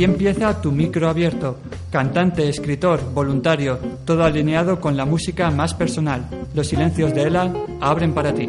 Aquí empieza tu micro abierto. Cantante, escritor, voluntario, todo alineado con la música más personal. Los silencios de Ela abren para ti.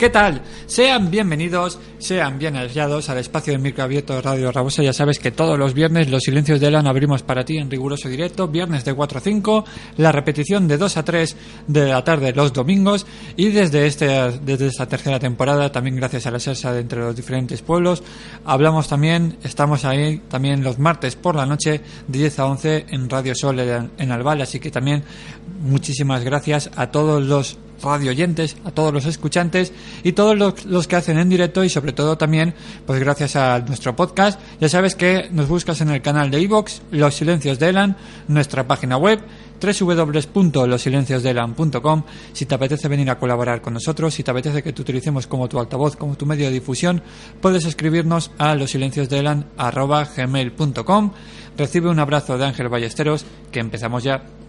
¿Qué tal? Sean bienvenidos, sean bien hallados al espacio de micro abierto de Radio Rabosa. Ya sabes que todos los viernes los silencios de Elan abrimos para ti en riguroso directo, viernes de 4 a 5, la repetición de 2 a 3 de la tarde los domingos y desde, este, desde esta tercera temporada, también gracias a la salsa de entre los diferentes pueblos, hablamos también, estamos ahí también los martes por la noche de 10 a 11 en Radio Sol en Albal, así que también muchísimas gracias a todos los radio oyentes, a todos los escuchantes y todos los, que hacen en directo y sobre todo también, pues gracias a nuestro podcast. Ya sabes que nos buscas en el canal de iVox, Los Silencios de Elan, nuestra página web www.losilenciosdelan.com si te apetece venir a colaborar con nosotros, si te apetece que te utilicemos como tu altavoz, como tu medio de difusión, puedes escribirnos a losilenciosdelan.gmail.com Recibe un abrazo de Ángel Ballesteros, que empezamos ya.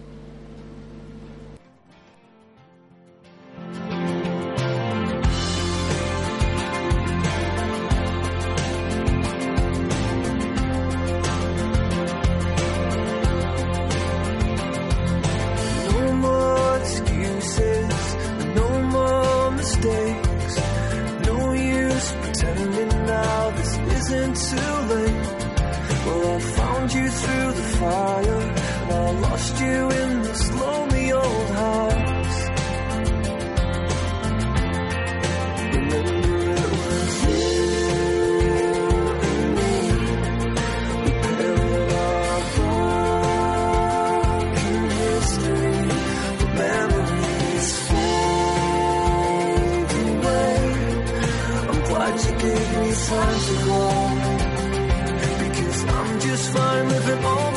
Because I'm just fine living all.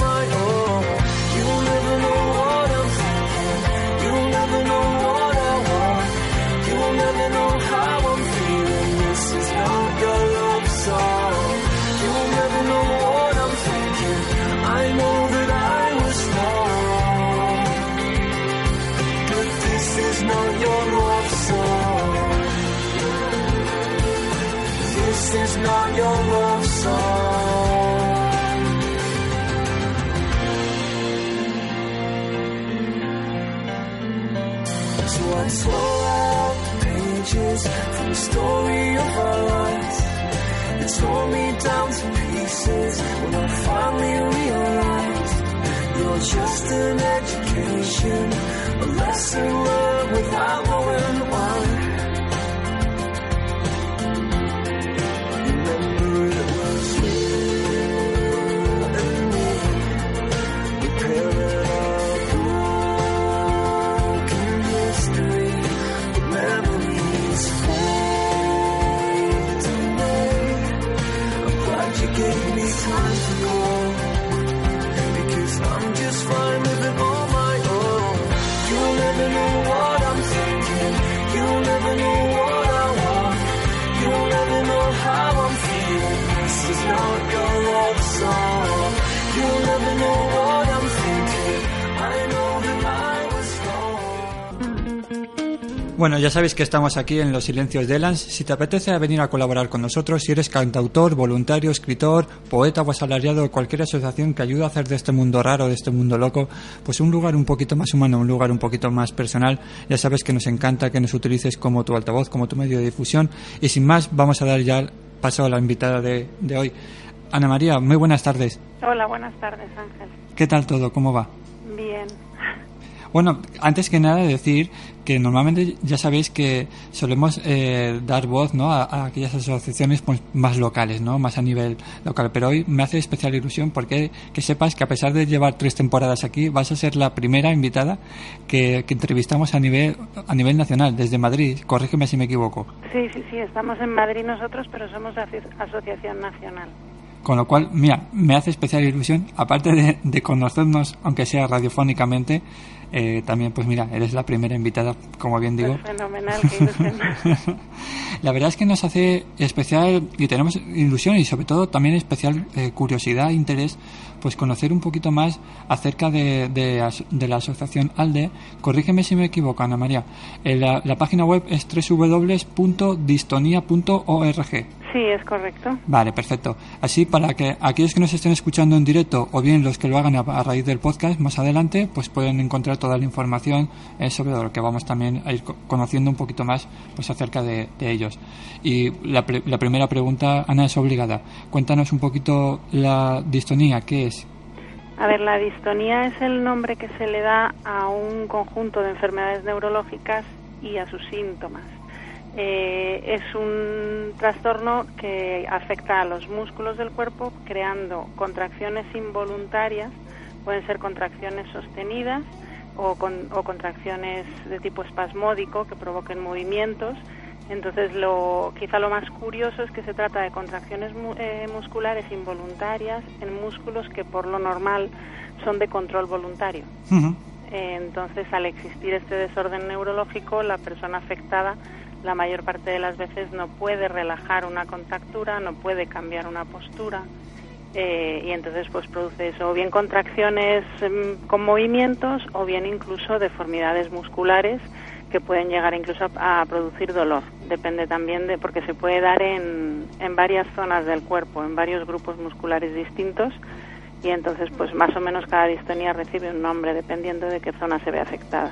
This is not your love song. So I tore out the pages from the story of our lives. It tore me down to pieces when I finally realized you're just an education, a lesson learned without knowing why. Bueno, ya sabéis que estamos aquí en Los Silencios de Elans. Si te apetece venir a colaborar con nosotros, si eres cantautor, voluntario, escritor, poeta o asalariado de cualquier asociación que ayude a hacer de este mundo raro, de este mundo loco, pues un lugar un poquito más humano, un lugar un poquito más personal, ya sabes que nos encanta que nos utilices como tu altavoz, como tu medio de difusión. Y sin más, vamos a dar ya paso a la invitada de, de hoy. Ana María, muy buenas tardes. Hola, buenas tardes, Ángel. ¿Qué tal todo? ¿Cómo va? Bien. Bueno, antes que nada decir que normalmente ya sabéis que solemos eh, dar voz ¿no? a, aquellas asociaciones pues, más locales, ¿no? más a nivel local. Pero hoy me hace especial ilusión porque que sepas que a pesar de llevar tres temporadas aquí, vas a ser la primera invitada que, que entrevistamos a nivel, a nivel nacional, desde Madrid. Corrígeme si me equivoco. Sí, sí, sí, estamos en Madrid nosotros, pero somos aso- asociación nacional. Con lo cual, mira, me hace especial ilusión, aparte de, de conocernos, aunque sea radiofónicamente, eh, también, pues mira, eres la primera invitada, como bien digo. Pues fenomenal, qué. La verdad es que nos hace especial y tenemos ilusión y sobre todo también especial eh, curiosidad interés pues conocer un poquito más acerca de, de de la asociación ALDE. Corrígeme si me equivoco, Ana María. Eh, la, la página web es www.distonia.org. Sí, es correcto. Vale, perfecto. Así para que aquellos que nos estén escuchando en directo o bien los que lo hagan a, a raíz del podcast más adelante, pues pueden encontrar toda la información eh, sobre lo que vamos también a ir co- conociendo un poquito más pues acerca de, de ellos. Y la, pre- la primera pregunta, Ana, es obligada. Cuéntanos un poquito la distonía, ¿qué es? A ver, la distonía es el nombre que se le da a un conjunto de enfermedades neurológicas y a sus síntomas. Eh, es un trastorno que afecta a los músculos del cuerpo creando contracciones involuntarias, pueden ser contracciones sostenidas o, con- o contracciones de tipo espasmódico que provoquen movimientos. Entonces, lo, quizá lo más curioso es que se trata de contracciones mu- eh, musculares involuntarias en músculos que por lo normal son de control voluntario. Eh, Entonces, al existir este desorden neurológico, la persona afectada la mayor parte de las veces no puede relajar una contactura, no puede cambiar una postura eh, y entonces pues produce eso, o bien contracciones em, con movimientos o bien incluso deformidades musculares que pueden llegar incluso a, producir dolor. Depende también de, porque se puede dar en, en varias zonas del cuerpo, en varios grupos musculares distintos y entonces pues más o menos cada distonía recibe un nombre dependiendo de qué zona se ve afectada.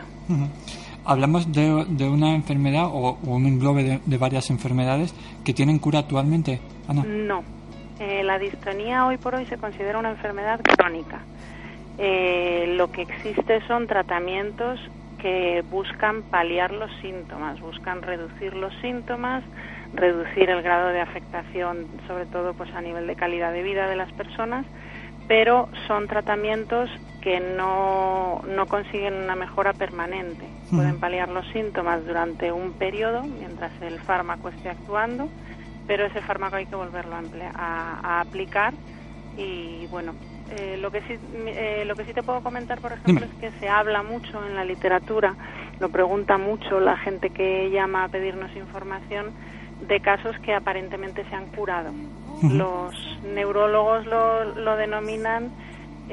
Hablamos de, de una enfermedad o, o un englobe de, de varias enfermedades que tienen cura actualmente, Ana. No. Eh, la distonía hoy por hoy se considera una enfermedad crónica. Eh, lo que existe son tratamientos que buscan paliar los síntomas, buscan reducir los síntomas, reducir el grado de afectación, sobre todo pues a nivel de calidad de vida de las personas, pero son tratamientos que no, no consiguen una mejora permanente. Pueden paliar los síntomas durante un periodo mientras el fármaco esté actuando, pero ese fármaco hay que volverlo a, emplea- a- a aplicar. Y bueno eh, lo que sí eh, lo que sí te puedo comentar por ejemplo es que se habla mucho en la literatura lo pregunta mucho la gente que llama a pedirnos información de casos que aparentemente se han curado. Los neurólogos lo, lo denominan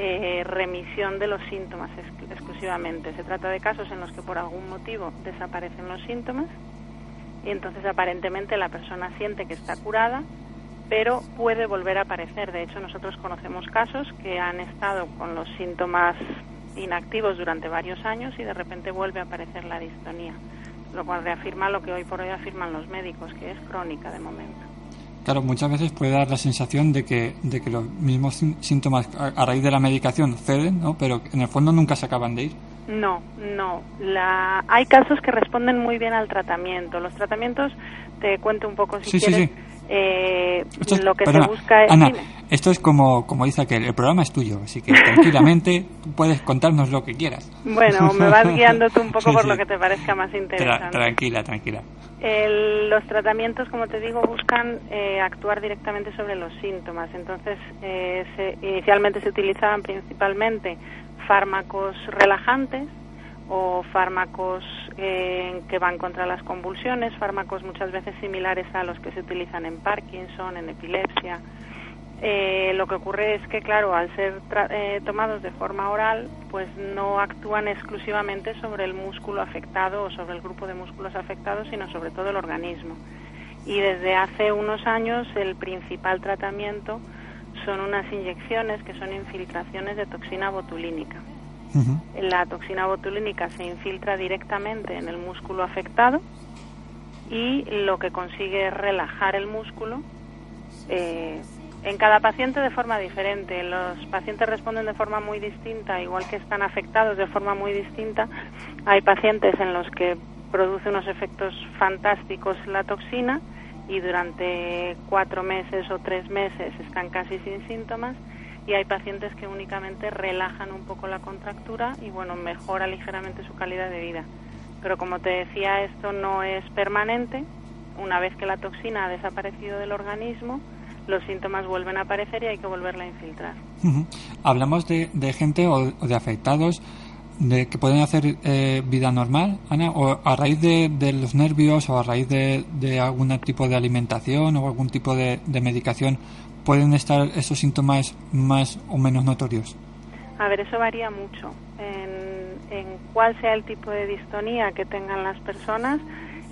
eh, remisión de los síntomas ex- exclusivamente se trata de casos en los que por algún motivo desaparecen los síntomas y entonces aparentemente la persona siente que está curada, pero puede volver a aparecer. De hecho, nosotros conocemos casos que han estado con los síntomas inactivos durante varios años y de repente vuelve a aparecer la distonía, lo cual reafirma lo que hoy por hoy afirman los médicos, que es crónica de momento. Claro, muchas veces puede dar la sensación de que, de que los mismos síntomas a, raíz de la medicación ceden, ¿no? pero en el fondo nunca se acaban de ir. No, no. La... Hay casos que responden muy bien al tratamiento. Los tratamientos, te cuento un poco si Sí, sí, quieres, sí. Eh, es- lo que perdona, se busca es... Ana, Dime. esto es como, como dice aquel, el programa es tuyo, así que tranquilamente puedes contarnos lo que quieras. Bueno, me vas guiando tú un poco Sí, por sí. lo que te parezca más Tra- interesante. tranquila, tranquila. El- los tratamientos, como te digo, buscan eh, actuar directamente sobre los síntomas. Entonces, eh, se- inicialmente se utilizaban principalmente fármacos relajantes o fármacos eh, que van contra las convulsiones, fármacos muchas veces similares a los que se utilizan en Parkinson, en epilepsia. Eh, lo que ocurre es que, claro, al ser tra- eh, tomados de forma oral, pues no actúan exclusivamente sobre el músculo afectado o sobre el grupo de músculos afectados, sino sobre todo el organismo. Y desde hace unos años el principal tratamiento son unas inyecciones que son infiltraciones de toxina botulínica. La toxina botulínica se infiltra directamente en el músculo afectado y lo que consigue es relajar el músculo. eh, en cada paciente de forma diferente. Los pacientes responden de forma muy distinta, igual que están afectados de forma muy distinta. Hay pacientes en los que produce unos efectos fantásticos la toxina y durante cuatro meses o tres meses están casi sin síntomas y hay pacientes que únicamente relajan un poco la contractura y bueno mejora ligeramente su calidad de vida. Pero como te decía esto no es permanente. Una vez que la toxina ha desaparecido del organismo los síntomas vuelven a aparecer y hay que volverla a infiltrar. Hablamos de, de gente o, de afectados de que pueden hacer eh, vida normal, Ana, o a raíz de, de los nervios o a raíz de, de algún tipo de alimentación o algún tipo de medicación, pueden estar esos síntomas más o menos notorios. A ver, eso varía mucho en, en cuál sea el tipo de distonía que tengan las personas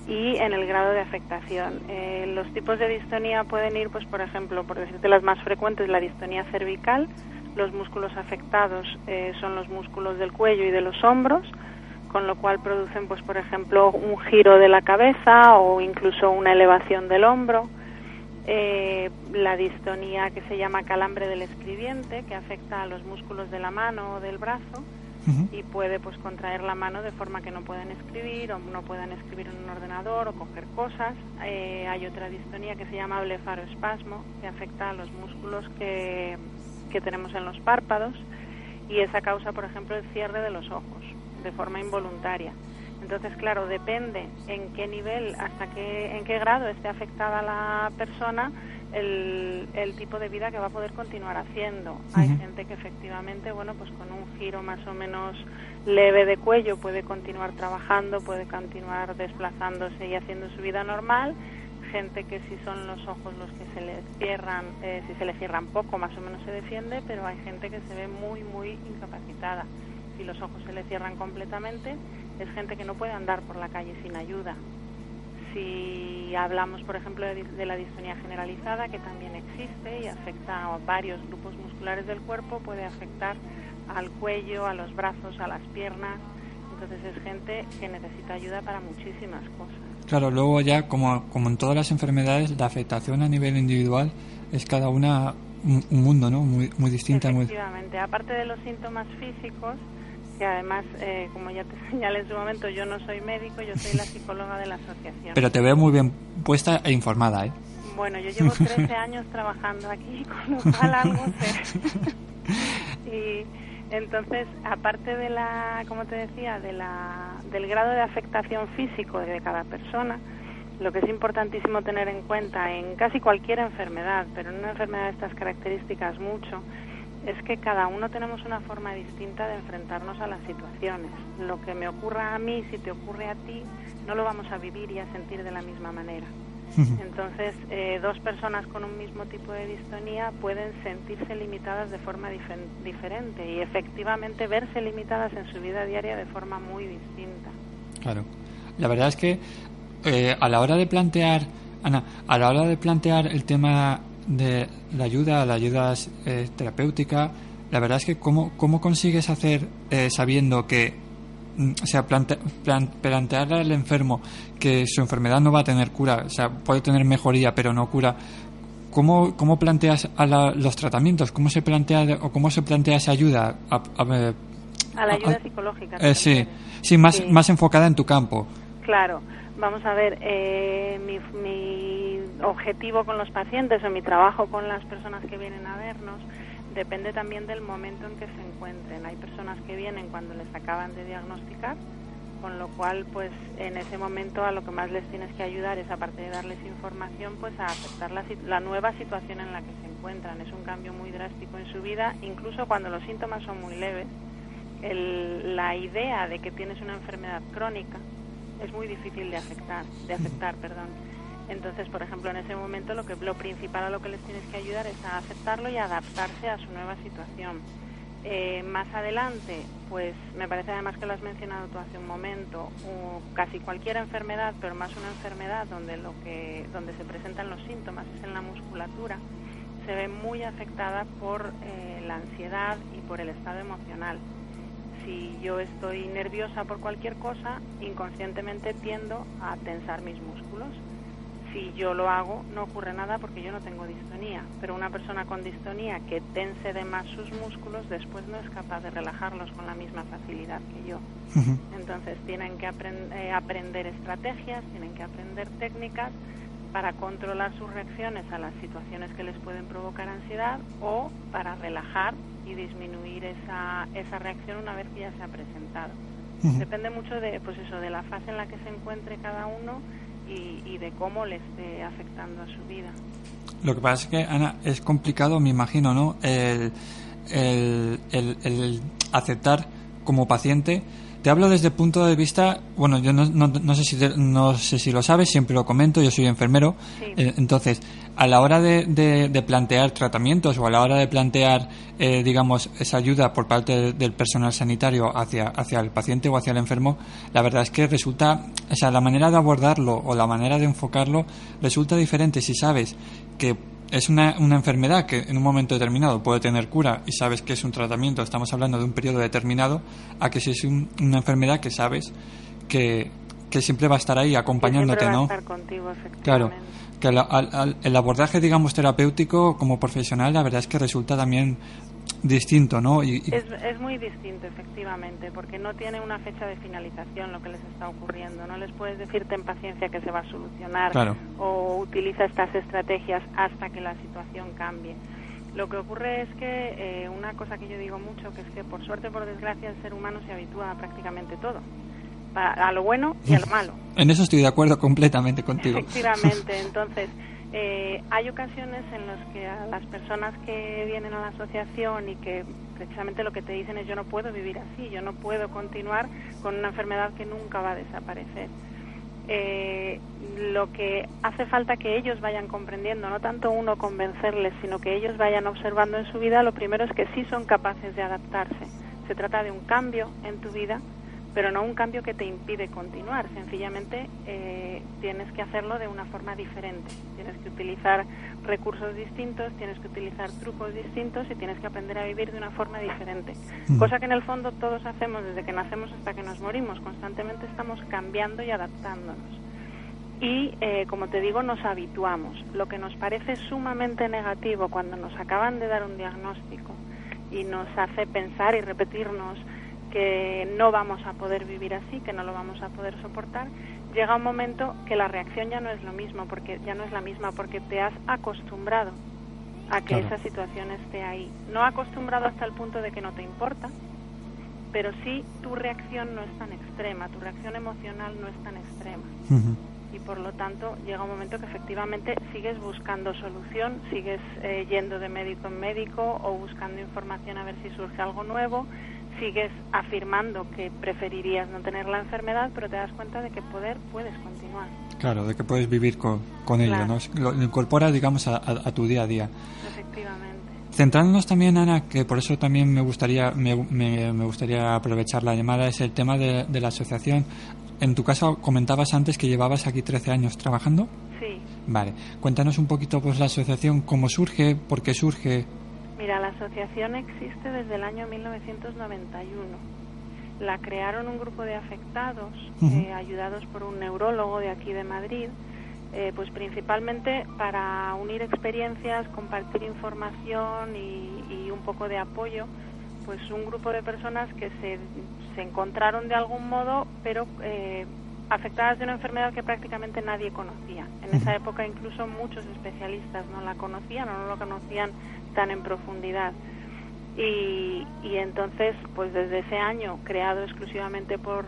y en el grado de afectación. Eh, los tipos de distonía pueden ir, pues, por ejemplo, por decirte las más frecuentes, la distonía cervical. Los músculos afectados eh, son los músculos del cuello y de los hombros, con lo cual producen, pues, por ejemplo, un giro de la cabeza o incluso una elevación del hombro eh, la distonía que se llama calambre del escribiente, que afecta a los músculos de la mano o del brazo y puede pues contraer la mano de forma que no puedan escribir o no puedan escribir en un ordenador o coger cosas. Eh, hay otra distonía que se llama blefaroespasmo, que afecta a los músculos que, que tenemos en los párpados y esa causa, por ejemplo, el cierre de los ojos de forma involuntaria. Entonces, claro, depende en qué nivel, hasta qué, en qué grado esté afectada la persona, el, el tipo de vida que va a poder continuar haciendo. Hay gente que efectivamente, bueno, pues con un giro más o menos leve de cuello puede continuar trabajando, puede continuar desplazándose y haciendo su vida normal. Gente que si son los ojos los que se le cierran, eh, si se le cierran poco, más o menos se defiende, pero hay gente que se ve muy, muy incapacitada. Si los ojos se le cierran completamente, es gente que no puede andar por la calle sin ayuda. Si hablamos, por ejemplo, de, de la distonía generalizada, que también existe y afecta a varios grupos musculares del cuerpo, puede afectar al cuello, a los brazos, a las piernas. Entonces es gente que necesita ayuda para muchísimas cosas. Claro, luego ya, como, como en todas las enfermedades, la afectación a nivel individual es cada una un, un mundo, ¿no? Muy, muy distinta. Muy... Efectivamente, aparte de los síntomas físicos, que además, eh, como ya te señalé en su momento, yo no soy médico, yo soy la psicóloga de la asociación. Pero te veo muy bien puesta e informada, ¿eh? Bueno, yo llevo 13 años trabajando aquí, con lo cual algo sé. y entonces, aparte de la, como te decía, de la, del grado de afectación físico de cada persona, lo que es importantísimo tener en cuenta en casi cualquier enfermedad, pero en una enfermedad de estas características mucho, es que cada uno tenemos una forma distinta de enfrentarnos a las situaciones. Lo que me ocurra a mí, si te ocurre a ti, no lo vamos a vivir y a sentir de la misma manera. Entonces, eh, dos personas con un mismo tipo de distonía pueden sentirse limitadas de forma diferente y efectivamente verse limitadas en su vida diaria de forma muy distinta. Claro. La verdad es que eh, a la hora de plantear, Ana, a la hora de plantear el tema de la ayuda, la ayuda eh, terapéutica, la verdad es que cómo, cómo consigues hacer eh, sabiendo que, mm, o sea, plante- plan- plantearle al enfermo que su enfermedad no va a tener cura, o sea, puede tener mejoría, pero no cura. ¿Cómo, cómo planteas a la- los tratamientos? ¿Cómo se plantea o cómo se plantea esa ayuda? A, a- A la ayuda psicológica. eh, ¿te sí, sí, más, Sí. más enfocada en tu campo. Claro, vamos a ver, eh, mi, mi objetivo con los pacientes o mi trabajo con las personas que vienen a vernos depende también del momento en que se encuentren. Hay personas que vienen cuando les acaban de diagnosticar, con lo cual, pues en ese momento a lo que más les tienes que ayudar es, aparte de darles información, pues a aceptar la, la nueva situación en la que se encuentran. Es un cambio muy drástico en su vida, incluso cuando los síntomas son muy leves. El- la idea de que tienes una enfermedad crónica es muy difícil de aceptar, de aceptar, perdón. Entonces, por ejemplo, en ese momento lo que lo principal a lo que les tienes que ayudar es a aceptarlo y adaptarse a su nueva situación. Eh, más adelante, pues me parece además que lo has mencionado tú hace un momento, casi cualquier enfermedad, pero más una enfermedad donde lo que donde se presentan los síntomas es en la musculatura, se ve muy afectada por eh, la ansiedad y por el estado emocional si yo estoy nerviosa por cualquier cosa, inconscientemente tiendo a tensar mis músculos. Si yo lo hago, no ocurre nada porque yo no tengo distonía. Pero una persona con distonía que tense de más sus músculos, después no es capaz de relajarlos con la misma facilidad que yo. Entonces tienen que apren- eh, aprender estrategias, tienen que aprender técnicas para controlar sus reacciones a las situaciones que les pueden provocar ansiedad o para relajar y disminuir esa, esa reacción una vez que ya se ha presentado. Depende mucho de, pues eso, de la fase en la que se encuentre cada uno y, y de cómo le esté afectando a su vida. Lo que pasa es que, Ana, es complicado, me imagino, ¿no? El, el, el- el aceptar como paciente. Te hablo desde el punto de vista, bueno, yo no, no, no sé, si te- no sé si lo sabes, siempre lo comento, yo soy enfermero. Sí. Eh, entonces, a la hora de, de- de plantear tratamientos o a la hora de plantear, eh, digamos, esa ayuda por parte de- del personal sanitario hacia, hacia el paciente o hacia el enfermo, la verdad es que resulta, o sea, la manera de abordarlo o la manera de enfocarlo resulta diferente si sabes que es una, una enfermedad que en un momento determinado puede tener cura y sabes que es un tratamiento, estamos hablando de un periodo determinado, a que si es un- una enfermedad que sabes que, que siempre va a estar ahí acompañándote, va a ¿no? estar contigo, efectivamente. Claro, que al- al- el abordaje, digamos, terapéutico como profesional, la verdad es que resulta también distinto, ¿no? Y, y- Es, es muy distinto, efectivamente, porque no tiene una fecha de finalización lo que les está ocurriendo. No les puedes decir ten paciencia que se va a solucionar Claro. o utiliza estas estrategias hasta que la situación cambie. Lo que ocurre es que eh, una cosa que yo digo mucho, que es que por suerte o por desgracia el ser humano se habitúa a prácticamente todo, a lo bueno y a lo malo. en eso estoy de acuerdo completamente contigo. Efectivamente, entonces eh, hay ocasiones en las que a las personas que vienen a la asociación y que precisamente lo que te dicen es yo no puedo vivir así, yo no puedo continuar con una enfermedad que nunca va a desaparecer. Eh, lo que hace falta que ellos vayan comprendiendo, no tanto uno convencerles, sino que ellos vayan observando en su vida, lo primero es que sí son capaces de adaptarse. Se trata de un cambio en tu vida pero no un cambio que te impide continuar. Sencillamente eh, tienes que hacerlo de una forma diferente. Tienes que utilizar recursos distintos, tienes que utilizar trucos distintos y tienes que aprender a vivir de una forma diferente. Mm. Cosa que en el fondo todos hacemos desde que nacemos hasta que nos morimos. Constantemente estamos cambiando y adaptándonos. Y, eh, como te digo, nos habituamos. Lo que nos parece sumamente negativo cuando nos acaban de dar un diagnóstico y nos hace pensar y repetirnos que no vamos a poder vivir así, que no lo vamos a poder soportar, llega un momento que la reacción ya no es lo mismo, porque ya no es la misma, porque te has acostumbrado a que Claro. esa situación esté ahí. No acostumbrado hasta el punto de que no te importa, pero sí tu reacción no es tan extrema, tu reacción emocional no es tan extrema y por lo tanto llega un momento que efectivamente sigues buscando solución, sigues eh, yendo de médico en médico o buscando información a ver si surge algo nuevo, sigues afirmando que preferirías no tener la enfermedad, pero te das cuenta de que poder puedes continuar. Claro, de que puedes vivir con, con ello, Claro. ¿no? Es- Lo incorpora, digamos, a, a- a tu día a día. Efectivamente. Centrándonos también, Ana, que por eso también me gustaría, me, me- me gustaría aprovechar la llamada, es el tema de, de la asociación. En tu caso, comentabas antes que llevabas aquí 13 años trabajando. Sí. Vale, cuéntanos un poquito pues la asociación, cómo surge, por qué surge. Mira, la asociación existe desde el año 1991. La crearon un grupo de afectados, eh, ayudados por un neurólogo de aquí de Madrid, eh, pues principalmente para unir experiencias, compartir información y, y un poco de apoyo. Pues un grupo de personas que se, se encontraron de algún modo, pero eh, afectadas de una enfermedad que prácticamente nadie conocía. En esa época incluso muchos especialistas no la conocían o no lo conocían tan en profundidad. Y, y entonces, pues desde ese año, creado exclusivamente por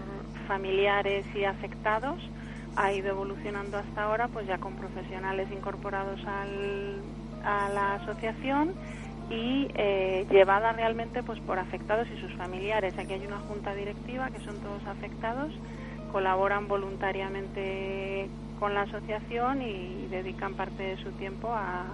familiares y afectados, ha ido evolucionando hasta ahora, pues ya con profesionales incorporados al, a la asociación y eh, llevada realmente pues por afectados y sus familiares. Aquí hay una junta directiva que son todos afectados, colaboran voluntariamente con la asociación y dedican parte de su tiempo a,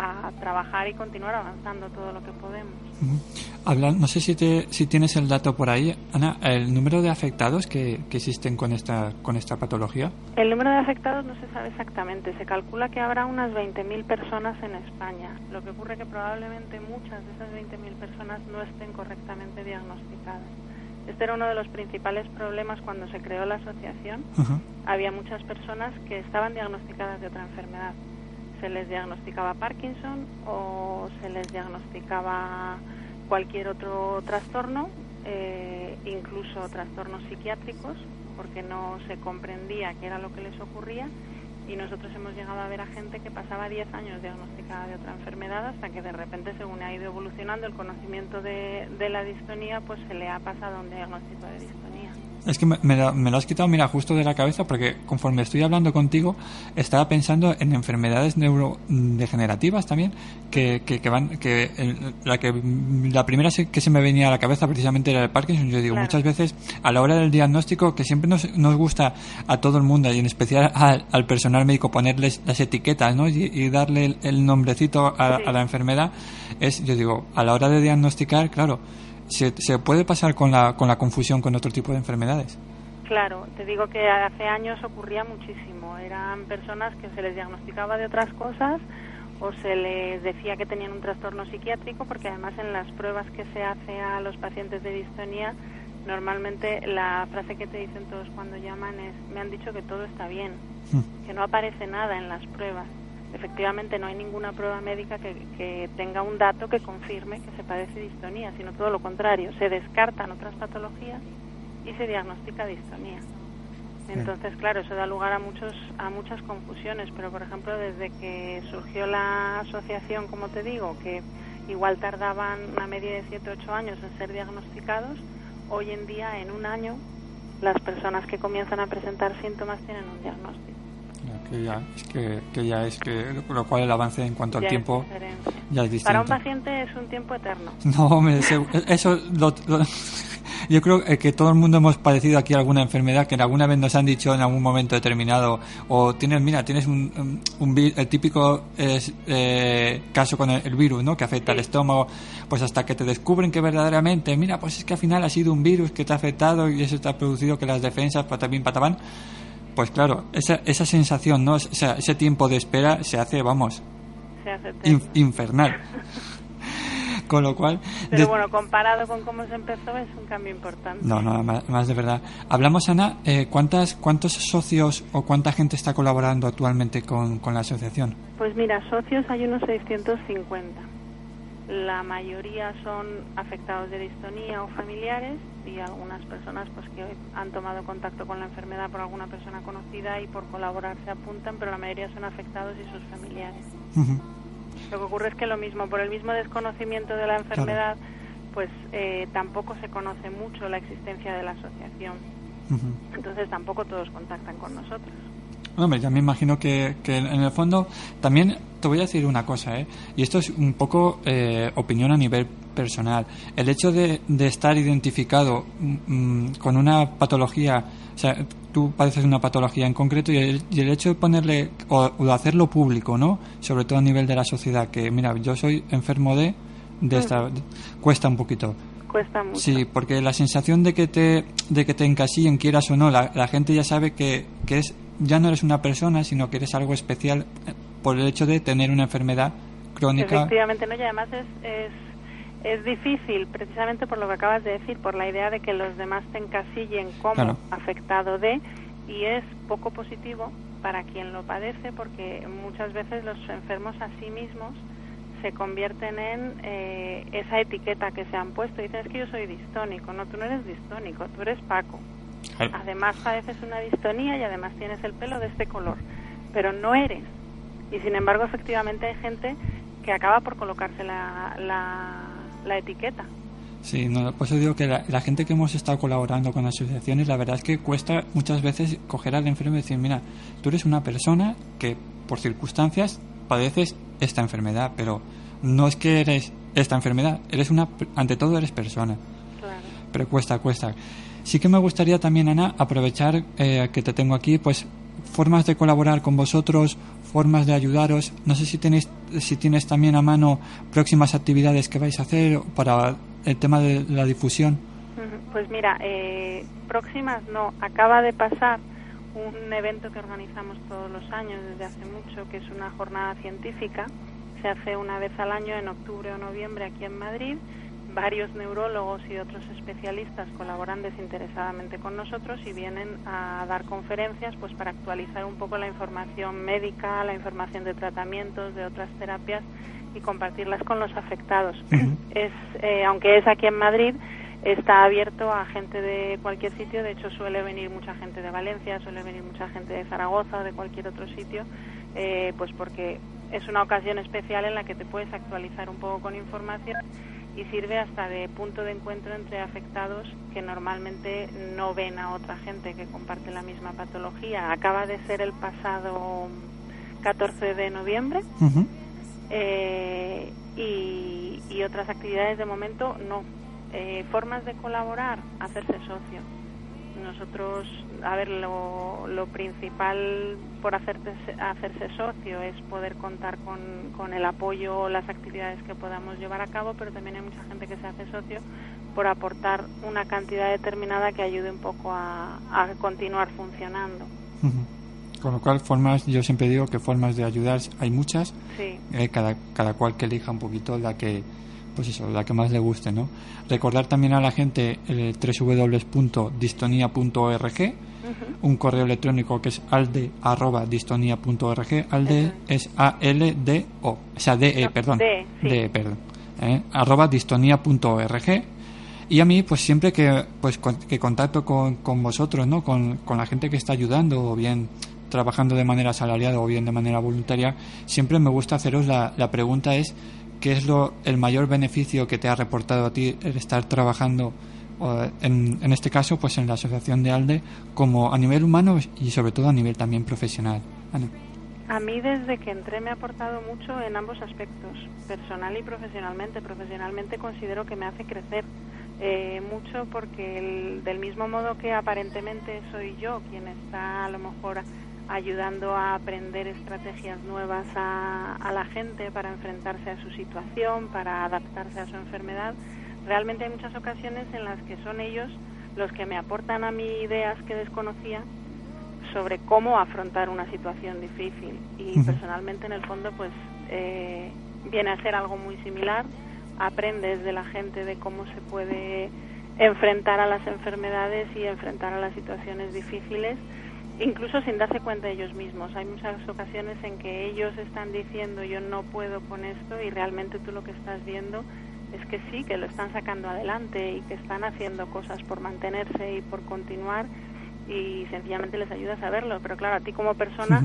a trabajar y continuar avanzando todo lo que podemos. Ujú. Habla- no sé si, te- si tienes el dato por ahí, Ana, el número de afectados que, que existen con esta, con esta patología. El número de afectados no se sabe exactamente. Se calcula que habrá unas 20.000 personas en España. Lo que ocurre que probablemente muchas de esas 20.000 personas no estén correctamente diagnosticadas. Este era uno de los principales problemas cuando se creó la asociación. Ujú. Había muchas personas que estaban diagnosticadas de otra enfermedad. Se les diagnosticaba Parkinson o se les diagnosticaba cualquier otro trastorno, eh, incluso trastornos psiquiátricos, porque no se comprendía qué era lo que les ocurría. Y nosotros hemos llegado a ver a gente que pasaba 10 años diagnosticada de otra enfermedad hasta que de repente, según ha ido evolucionando el conocimiento de, de la distonía, pues se le ha pasado un diagnóstico de distonía. Es que me, me lo, me lo has quitado, mira, justo de la cabeza, porque conforme estoy hablando contigo, estaba pensando en enfermedades neurodegenerativas también, que, que, que van, que el- la que la primera que se me venía a la cabeza precisamente era el Parkinson. Yo digo, Claro. muchas veces a la hora del diagnóstico, que siempre nos, nos gusta a todo el mundo y en especial al, al personal médico ponerles las etiquetas, ¿no? Y, y darle el, el nombrecito a, Sí. a la enfermedad, es, yo digo, a la hora de diagnosticar, claro, se, se puede pasar con la, con la confusión con otro tipo de enfermedades. Claro, te digo que hace años ocurría muchísimo. Eran personas que se les diagnosticaba de otras cosas o se les decía que tenían un trastorno psiquiátrico, porque además en las pruebas que se hace a los pacientes de distonía, normalmente la frase que te dicen todos cuando llaman es, me han dicho que todo está bien, Hmm. que no aparece nada en las pruebas. Efectivamente, no hay ninguna prueba médica que, que tenga un dato que confirme que se padece distonía, sino todo lo contrario. Se descartan otras patologías y se diagnostica distonía. Entonces, claro, eso da lugar a muchos a muchas confusiones, pero por ejemplo, desde que surgió la asociación, como te digo, que igual tardaban una media de 7 8 años en ser diagnosticados, hoy en día en un año las personas que comienzan a presentar síntomas tienen un diagnóstico. Que ya es que, que ya es que lo cual el avance en cuanto al Ya tiempo ya es distinto. Para un paciente es un tiempo eterno. No, se- eso lo- lo- yo creo eh, que todo el mundo hemos padecido aquí alguna enfermedad que en alguna vez nos han dicho en algún momento determinado o tienes, mira, tienes un, un- un el típico es, eh, caso con el, el virus, ¿no? Que afecta al Sí. estómago, pues hasta que te descubren que verdaderamente, mira, pues es que al final ha sido un virus que te ha afectado y eso te ha producido que las defensas patabín patabán. Pues claro, esa, esa sensación, ¿no? O sea, ese tiempo de espera se hace, vamos, Se hace infernal. Con lo cual, Pero de- bueno, comparado con cómo se empezó, es un cambio importante. no, no, más, más de verdad. Hablamos, Ana, eh, ¿cuántas, ¿cuántos socios o cuánta gente está colaborando actualmente con, con la asociación? Pues mira, socios hay unos 650. La mayoría son afectados de distonía o familiares y algunas personas pues que han tomado contacto con la enfermedad por alguna persona conocida y por colaborar se apuntan, pero la mayoría son afectados y sus familiares. Lo que ocurre es que lo mismo, por el mismo desconocimiento de la enfermedad, pues eh, tampoco se conoce mucho la existencia de la asociación. Entonces tampoco todos contactan con nosotros. Hombre, ya me imagino que, que en el fondo también te voy a decir una cosa, ¿eh? y esto es un poco eh, opinión a nivel personal. El hecho de, de estar identificado mm, con una patología, o sea, tú padeces una patología en concreto y el, y el hecho de ponerle o, o de hacerlo público, ¿no? Sobre todo a nivel de la sociedad, que mira, yo soy enfermo de, de esta, cuesta un poquito. Cuesta mucho. Sí, porque la sensación de que te, de que te encasillen, quieras o no, la, la gente ya sabe que, que es, ya no eres una persona, sino que eres algo especial eh, por el hecho de tener una enfermedad crónica. Efectivamente, ¿no? y además es, es, es difícil, precisamente por lo que acabas de decir, por la idea de que los demás te encasillen como Claro. afectado de, y es poco positivo para quien lo padece, porque muchas veces los enfermos a sí mismos se convierten en eh, esa etiqueta que se han puesto. Dicen, es que yo soy distónico. No, tú no eres distónico, tú eres Paco. Además padeces una distonía y además tienes el pelo de este color, pero no eres. Y sin embargo, efectivamente hay gente que acaba por colocarse la, la, la etiqueta. Sí, no, por eso digo que la, la gente que hemos estado colaborando con asociaciones, la verdad es que cuesta muchas veces coger al enfermo y decir, mira, tú eres una persona que por circunstancias padeces esta enfermedad, pero no es que eres esta enfermedad, eres una, ante todo eres persona, Claro. pero cuesta, cuesta. Sí que me gustaría también, Ana, aprovechar eh, que te tengo aquí, pues formas de colaborar con vosotros, formas de ayudaros. No sé si tenéis, si tienes también a mano próximas actividades que vais a hacer para el tema de la difusión. Ujú. Pues mira, eh, próximas no. Acaba de pasar un evento que organizamos todos los años desde hace mucho, que es una jornada científica. Se hace una vez al año en octubre o noviembre aquí en Madrid. Varios neurólogos y otros especialistas colaboran desinteresadamente con nosotros y vienen a dar conferencias pues para actualizar un poco la información médica, la información de tratamientos, de otras terapias y compartirlas con los afectados. Es eh, aunque es aquí en Madrid está abierto a gente de cualquier sitio de hecho suele venir mucha gente de Valencia suele venir mucha gente de Zaragoza o de cualquier otro sitio eh, pues porque es una ocasión especial en la que te puedes actualizar un poco con información y sirve hasta de punto de encuentro entre afectados que normalmente no ven a otra gente que comparte la misma patología acaba de ser el pasado 14 de noviembre eh, y, y otras actividades de momento no. Eh, formas de colaborar, hacerse socio. Nosotros, a ver, lo, lo principal por hacerte, hacerse socio es poder contar con, con el apoyo o las actividades que podamos llevar a cabo, pero también hay mucha gente que se hace socio por aportar una cantidad determinada que ayude un poco a, a continuar funcionando. Con lo cual, formas, yo siempre digo que formas de ayudar hay muchas, Sí, eh, cada, cada cual que elija un poquito la que, pues eso, la que más le guste, ¿no? Recordar también a la gente el www.distonia.org, un correo electrónico que es alde@distonia.org, alde es A L D O, o sea, D E, No, perdón, D, sí. D, perdón, eh, arroba distonia.org y a mí, pues siempre que, pues, con- que contacto con, con vosotros, ¿no? Con, con la gente que está ayudando, o bien trabajando de manera asalariada o bien de manera voluntaria, siempre me gusta haceros la, la pregunta es, ¿qué es lo, el mayor beneficio que te ha reportado a ti el estar trabajando, en este caso, pues en la asociación de ALDE, como a nivel humano y sobre todo a nivel también profesional? Ana. A mí desde que entré me ha aportado mucho en ambos aspectos, personal y profesionalmente. Profesionalmente considero que me hace crecer eh, mucho porque el- del mismo modo que aparentemente soy yo quien está a lo mejor ayudando a aprender estrategias nuevas a, a la gente para enfrentarse a su situación, para adaptarse a su enfermedad, realmente hay muchas ocasiones en las que son ellos los que me aportan a mí ideas que desconocía sobre cómo afrontar una situación difícil. Y personalmente en el fondo pues eh, viene a ser algo muy similar. Aprendes de la gente de cómo se puede enfrentar a las enfermedades y enfrentar a las situaciones difíciles incluso sin darse cuenta ellos mismos hay muchas ocasiones en que ellos están diciendo yo no puedo con esto y realmente tú lo que estás viendo es que sí que lo están sacando adelante y que están haciendo cosas por mantenerse y por continuar y sencillamente les ayudas a verlo. Pero claro, a ti como persona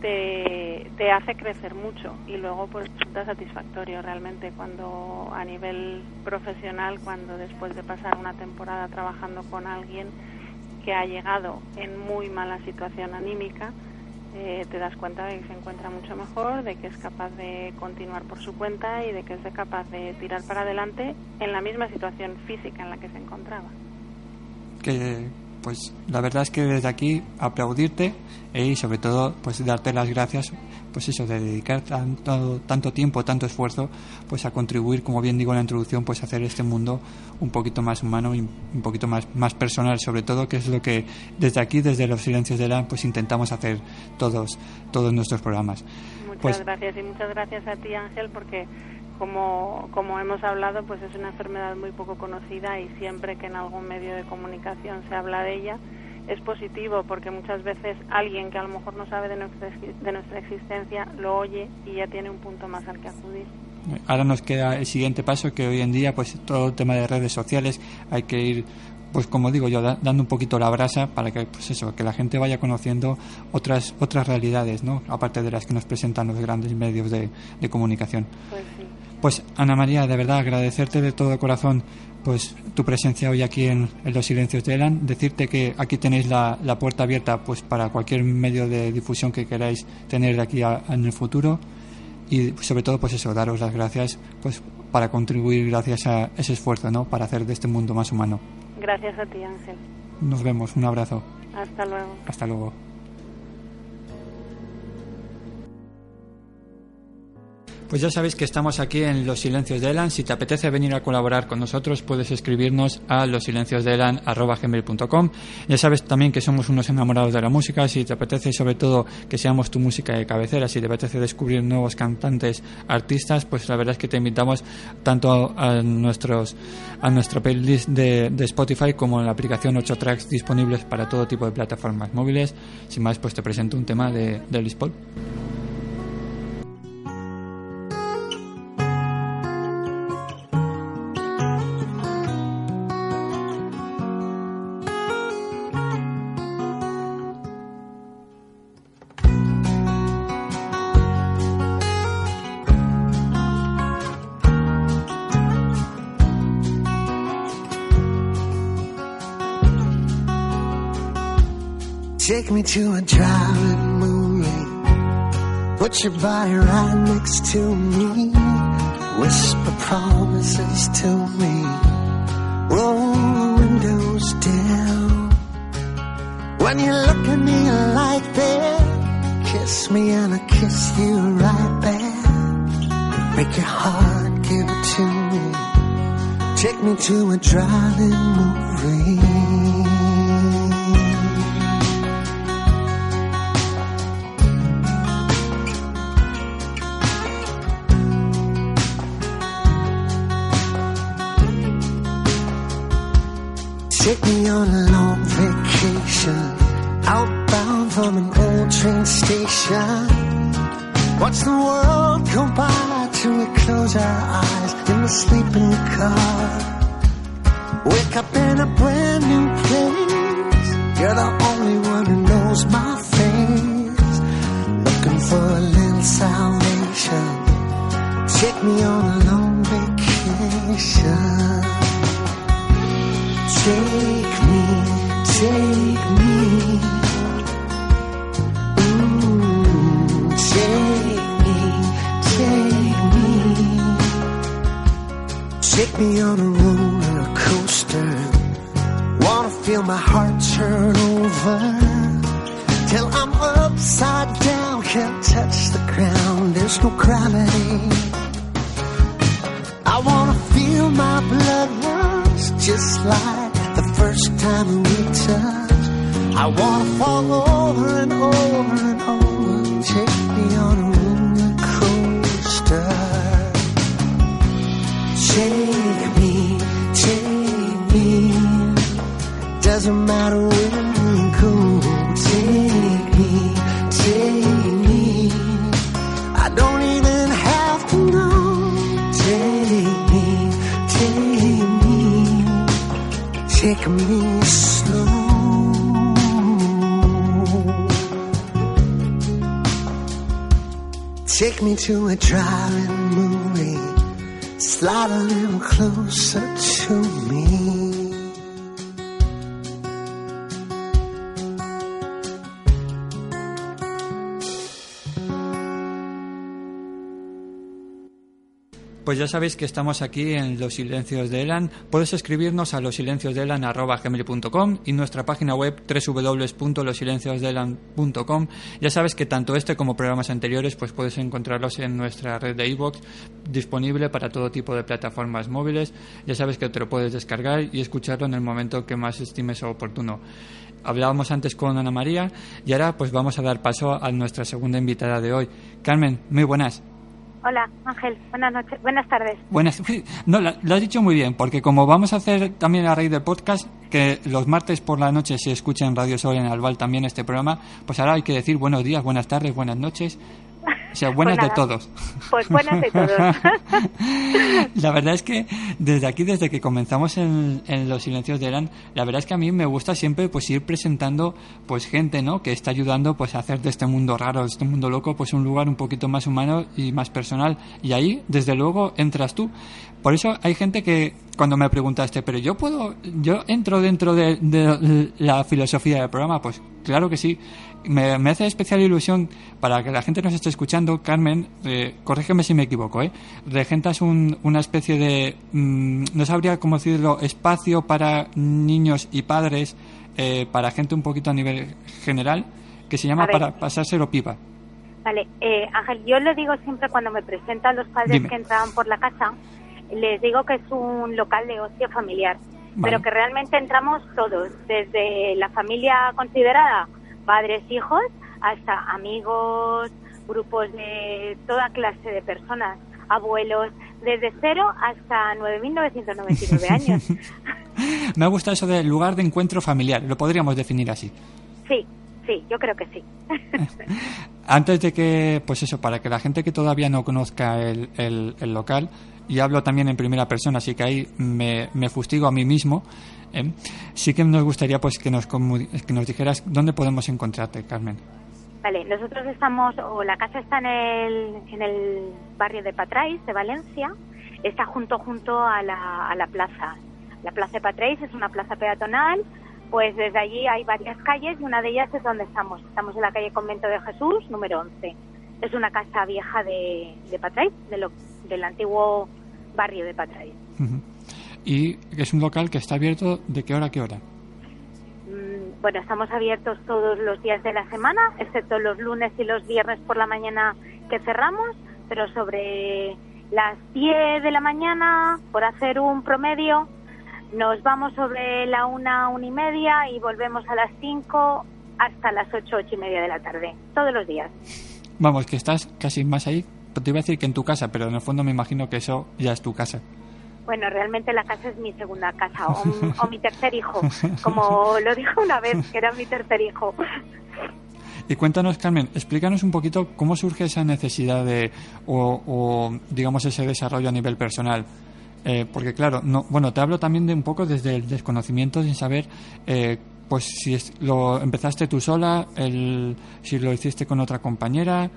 te, te hace crecer mucho y luego pues resulta satisfactorio realmente cuando a nivel profesional, cuando después de pasar una temporada trabajando con alguien que ha llegado en muy mala situación anímica, eh, te das cuenta de que se encuentra mucho mejor, de que es capaz de continuar por su cuenta y de que es capaz de tirar para adelante en la misma situación física en la que se encontraba. que pues la verdad es que desde aquí aplaudirte eh, y sobre todo pues darte las gracias pues eso de dedicar tanto tanto tiempo tanto esfuerzo pues a contribuir como bien digo en la introducción pues a hacer este mundo un poquito más humano y un poquito más más personal sobre todo que es lo que desde aquí desde los silencios de la pues intentamos hacer todos todos nuestros programas. Pues gracias y muchas gracias a ti Ángel porque como, como hemos hablado pues es una enfermedad muy poco conocida y siempre que en algún medio de comunicación se habla de ella es positivo porque muchas veces alguien que a lo mejor no sabe de nuestra, de nuestra existencia lo oye y ya tiene un punto más al que acudir. ahora nos queda el siguiente paso que hoy en día pues todo el tema de redes sociales hay que ir pues como digo yo da- dando un poquito la brasa para que pues eso que la gente vaya conociendo otras otras realidades no aparte de las que nos presentan los grandes medios de, de comunicación Pues sí. pues Ana María de verdad agradecerte de todo corazón pues tu presencia hoy aquí en, en los silencios de Elan. Decirte que aquí tenéis la, la puerta abierta pues para cualquier medio de difusión que queráis tener de aquí a- en el futuro. Y sobre todo pues eso daros las gracias pues para contribuir gracias a ese esfuerzo no para hacer de este mundo más humano. Gracias a ti Ángel. nos vemos. Un abrazo. Hasta luego. hasta luego Pues ya sabéis que estamos aquí en Los Silencios de Elan. Si te apetece venir a colaborar con nosotros, puedes escribirnos a losilenciosdeelan.com. Ya sabes también que somos unos enamorados de la música. Si te apetece, sobre todo, que seamos tu música de cabecera, si te apetece descubrir nuevos cantantes, artistas, pues la verdad es que te invitamos tanto a nuestros a nuestra playlist de, de Spotify como en la aplicación 8 tracks disponibles para todo tipo de plataformas móviles. Sin más, pues te presento un tema de, de. Put your body right next to me. Whisper promises to me. Roll the windows down. When you look at me like that, kiss me and I kiss you right back. Break your heart, give it to me. Take me to a driving movie. Take me on a long vacation. Take me, take me. Mm, take me, take me. Take me on a roller coaster. Wanna feel my heart turn over. Till I'm upside down, can't touch the ground. There's no gravity. My blood rush just like the first time we touched. I wanna fall over and over and over. Take me on a roller coaster. Take me, take me. Doesn't matter where take me slow. Take me to a driving movie. Slide a little closer to Pues ya sabéis que estamos aquí en Los Silencios de Elan. Puedes escribirnos a losilenciosdeelan.com y nuestra página web www.losilenciosdeelan.com. Ya sabes que tanto este como programas anteriores pues puedes encontrarlos en nuestra red de iVoox disponible para todo tipo de plataformas móviles. Ya sabes que te lo puedes descargar y escucharlo en el momento que más estimes oportuno. Hablábamos antes con Ana María y ahora pues vamos a dar paso a nuestra segunda invitada de hoy. Carmen, muy buenas. Hola, Ángel. Buenas noches. Buenas tardes. Buenas. No, lo, has dicho muy bien, porque como vamos a hacer también a raíz del podcast, que los martes por la noche se escucha en Radio Sol en Albal también este programa, pues ahora hay que decir buenos días, buenas tardes, buenas noches. O sea, buenas Pues de todos. Pues buenas de todos. La verdad es que desde aquí, desde que comenzamos en, en Los Silencios de Eran, la verdad es que a mí me gusta siempre pues ir presentando pues gente, ¿no? Que está ayudando pues a hacer de este mundo raro, de este mundo loco, pues un lugar un poquito más humano y más personal. Y ahí, desde luego, entras tú. Por eso hay gente que cuando me preguntaste, pero yo puedo, yo entro dentro de, de la filosofía del programa, pues claro que sí. Me, me hace especial ilusión para que la gente nos esté escuchando, Carmen, eh, corrígeme si me equivoco, ¿eh? Regentas un- una especie de, mm, no sabría cómo decirlo, espacio para niños y padres, eh, para gente un poquito a nivel general, que se llama para pasárselo pipa. Vale, eh, Ángel, yo le digo siempre cuando me presento a los padres Dime. que entran por la casa, les digo que es un local de ocio familiar, Vale. pero que realmente entramos todos, desde la familia considerada padres, hijos, hasta amigos, grupos de toda clase de personas, abuelos, desde cero hasta 9.999 años. Me gusta eso del lugar de encuentro familiar, lo podríamos definir así. Sí, sí, yo creo que sí. Antes de que, pues eso, para que la gente que todavía no conozca el, el- el local, y hablo también en primera persona, así que ahí me, me fustigo a mí mismo, ¿eh? sí que nos gustaría pues que nos, que nos dijeras dónde podemos encontrarte, Carmen. Vale, nosotros estamos, o la casa está en el, en el barrio de Patrais, de Valencia, está junto junto a la, a la plaza. La plaza de Patrais es una plaza peatonal, pues desde allí hay varias calles y una de ellas es donde estamos. Estamos en la calle Convento de Jesús, número 11. Es una casa vieja de, de Patrais, de lo- del antiguo barrio de Patrais. Ujú. Y es un local que está abierto de qué hora a qué hora. Mm, Bueno, estamos abiertos todos los días de la semana, excepto los lunes y los viernes por la mañana que cerramos, pero sobre las 10 de la mañana, por hacer un promedio, nos vamos sobre la una, una y media y volvemos a las 5 hasta las 8, ocho y media de la tarde, todos los días. Vamos, que estás casi más ahí. Te iba a decir que en tu casa, pero en el fondo me imagino que eso ya es tu casa. Bueno, realmente la casa es mi segunda casa o, o mi tercer hijo, como lo dijo una vez, que era mi tercer hijo. Y cuéntanos, Carmen, explícanos un poquito cómo surge esa necesidad de, o, o, digamos, ese desarrollo a nivel personal. Eh, porque, claro, no, bueno, te hablo también de un poco desde el desconocimiento, sin saber, eh, pues, si es- lo empezaste tú sola, el, si lo hiciste con otra compañera,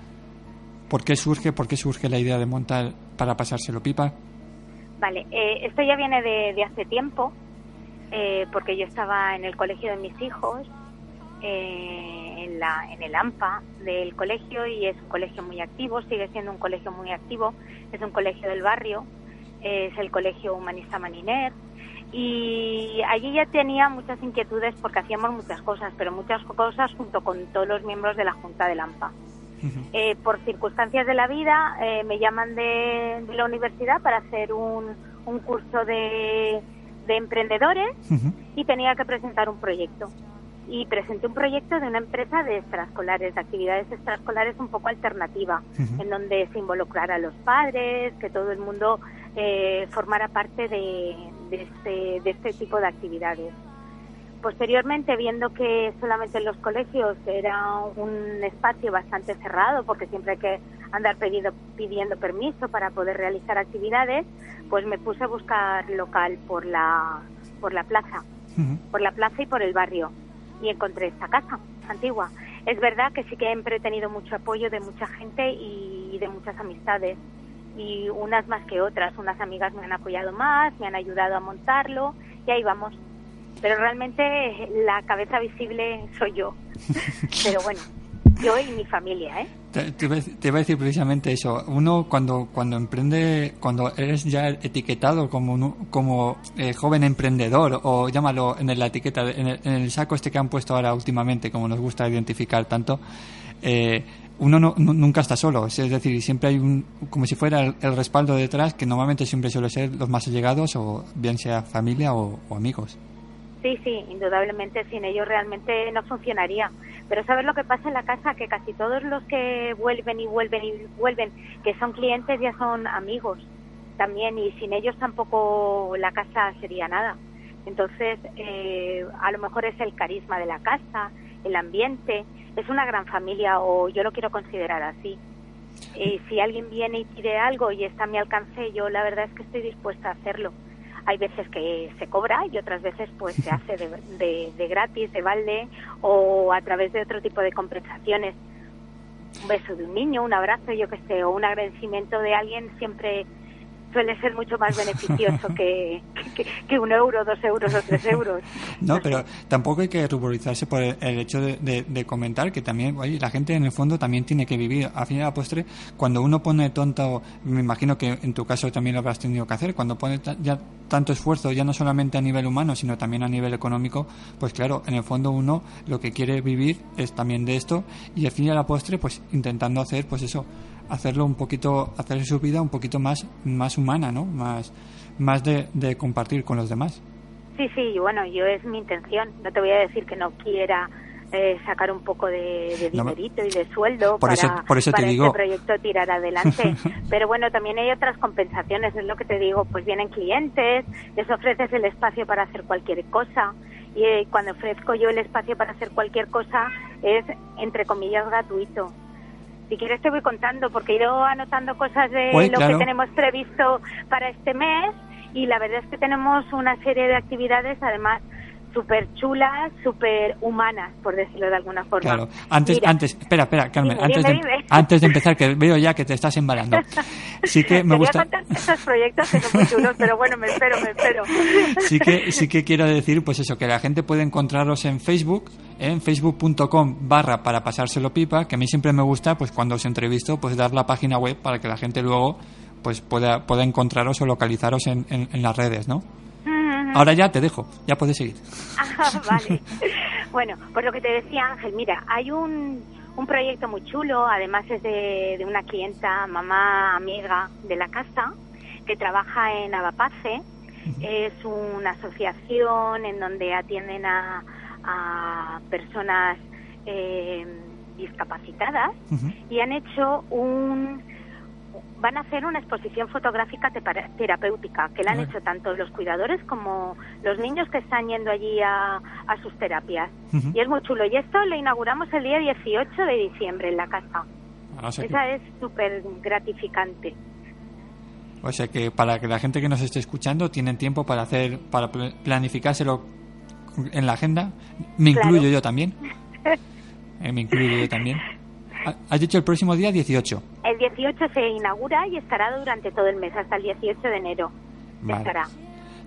por qué surge, por qué surge la idea de montar para pasárselo pipa. Vale, eh, esto ya viene de, de hace tiempo, eh, porque yo estaba en el colegio de mis hijos, eh, en, la, en el AMPA del colegio, y es un colegio muy activo, sigue siendo un colegio muy activo, es un colegio del barrio, es el colegio humanista Maniner, y allí ya tenía muchas inquietudes porque hacíamos muchas cosas, pero muchas cosas junto con todos los miembros de la Junta del AMPA. Eh, por circunstancias de la vida eh, me llaman de, de la universidad para hacer un, un curso de, de emprendedores y tenía que presentar un proyecto. Y presenté un proyecto de una empresa de extraescolares, de actividades extraescolares un poco alternativa, en donde se involucrara a los padres, que todo el mundo eh, formara parte de, de este, de este tipo de actividades. Posteriormente, viendo que solamente en los colegios era un espacio bastante cerrado, porque siempre hay que andar pidiendo, pidiendo permiso para poder realizar actividades, pues me puse a buscar local por la, por la plaza, por la plaza y por el barrio. Y encontré esta casa antigua. Es verdad que sí que siempre he tenido mucho apoyo de mucha gente y de muchas amistades. Y unas más que otras. Unas amigas me han apoyado más, me han ayudado a montarlo y ahí vamos. Pero realmente la cabeza visible soy yo. Pero bueno, yo y mi familia, ¿eh? Te, te iba a decir- te iba a decir precisamente eso. Uno cuando cuando emprende, cuando eres ya etiquetado como un- como eh, joven emprendedor o llámalo en la etiqueta, en el, en el saco este que han puesto ahora últimamente, como nos gusta identificar tanto, eh, uno no- nu- nunca está solo. Es decir, siempre hay un como si fuera el, el respaldo detrás que normalmente siempre suele ser los más allegados o bien sea familia o, o amigos. Sí, sí, indudablemente sin ellos realmente no funcionaría. Pero ¿sabes lo que pasa en la casa? Que casi todos los que vuelven y vuelven y vuelven, que son clientes, ya son amigos también y sin ellos tampoco la casa sería nada. Entonces, eh, a lo mejor es el carisma de la casa, el ambiente, es una gran familia o yo lo quiero considerar así. Y si alguien viene y pide algo y está a mi alcance, yo la verdad es que estoy dispuesta a hacerlo. Hay veces que se cobra y otras veces pues se hace de, de- de gratis, de balde o a través de otro tipo de compensaciones. Un beso de un niño, un abrazo, yo que sé, o un agradecimiento de alguien siempre suele ser mucho más beneficioso que, que, que un euro, dos euros o tres euros. No, pero tampoco hay que ruborizarse por el, hecho de, comentar que también, oye, la gente en el fondo también tiene que vivir. A fin y a la postre, cuando uno pone tonto, me imagino que en tu caso también lo habrás tenido que hacer, cuando pone ya tanto esfuerzo, ya no solamente a nivel humano, sino también a nivel económico, pues claro, en el fondo uno lo que quiere vivir es también de esto y al fin y a la postre, pues intentando hacer, pues eso, hacerlo un poquito, hacer su vida un poquito más, más humana, ¿no? Más, más de, de compartir con los demás. Sí, sí, y bueno, yo es mi intención. No te voy a decir que no quiera eh, sacar un poco de, de No, dinerito y de sueldo por para, eso- por eso te para digo. este proyecto tirar adelante. Pero bueno, también hay otras compensaciones, es lo que te digo. Pues vienen clientes, les ofreces el espacio para hacer cualquier cosa. Y eh, cuando ofrezco yo el espacio para hacer cualquier cosa es, entre comillas, gratuito. Si quieres te voy contando, porque he ido anotando cosas de Uy, lo claro. que tenemos previsto para este mes y la verdad es que tenemos una serie de actividades además súper chulas, súper humanas, por decirlo de alguna forma. Claro. Antes, Mira, antes, espera, espera, Carmen, Dime, antes, dime, de, dime. antes de empezar, que veo ya que te estás embalando. Sí que me gusta, estos proyectos que son muy chulos, pero bueno, me espero, me espero. sí que, sí que quiero decir, pues eso, que la gente puede encontraros en Facebook, en facebook.com barra para pasárselo pipa, que a mí siempre me gusta, pues cuando os entrevisto, pues dar la página web para que la gente luego, pues pueda, pueda encontraros o localizaros en, en, en las redes, ¿no? Ahora ya te dejo, ya puedes seguir. Ah, vale. Bueno, pues lo que te decía Ángel, mira, hay un, un proyecto muy chulo, además es de, de una clienta, mamá, amiga de la casa, que trabaja en Abapace. Es una asociación en donde atienden a, a personas eh, discapacitadas y han hecho un van a hacer una exposición fotográfica terapéutica que la han hecho tanto los cuidadores como los niños que están yendo allí a, a sus terapias y es muy chulo y esto lo inauguramos el día 18 de diciembre en la casa O sea que- esa es súper gratificante O sea que para que la gente que nos esté escuchando tienen tiempo para hacer, para pl- planificárselo en la agenda. Me Claro. incluyo yo también. Eh, me incluyo yo también. Ha- Has dicho el próximo día 18. el 18 se inaugura y estará durante todo el mes hasta el 18 de enero Vale. estará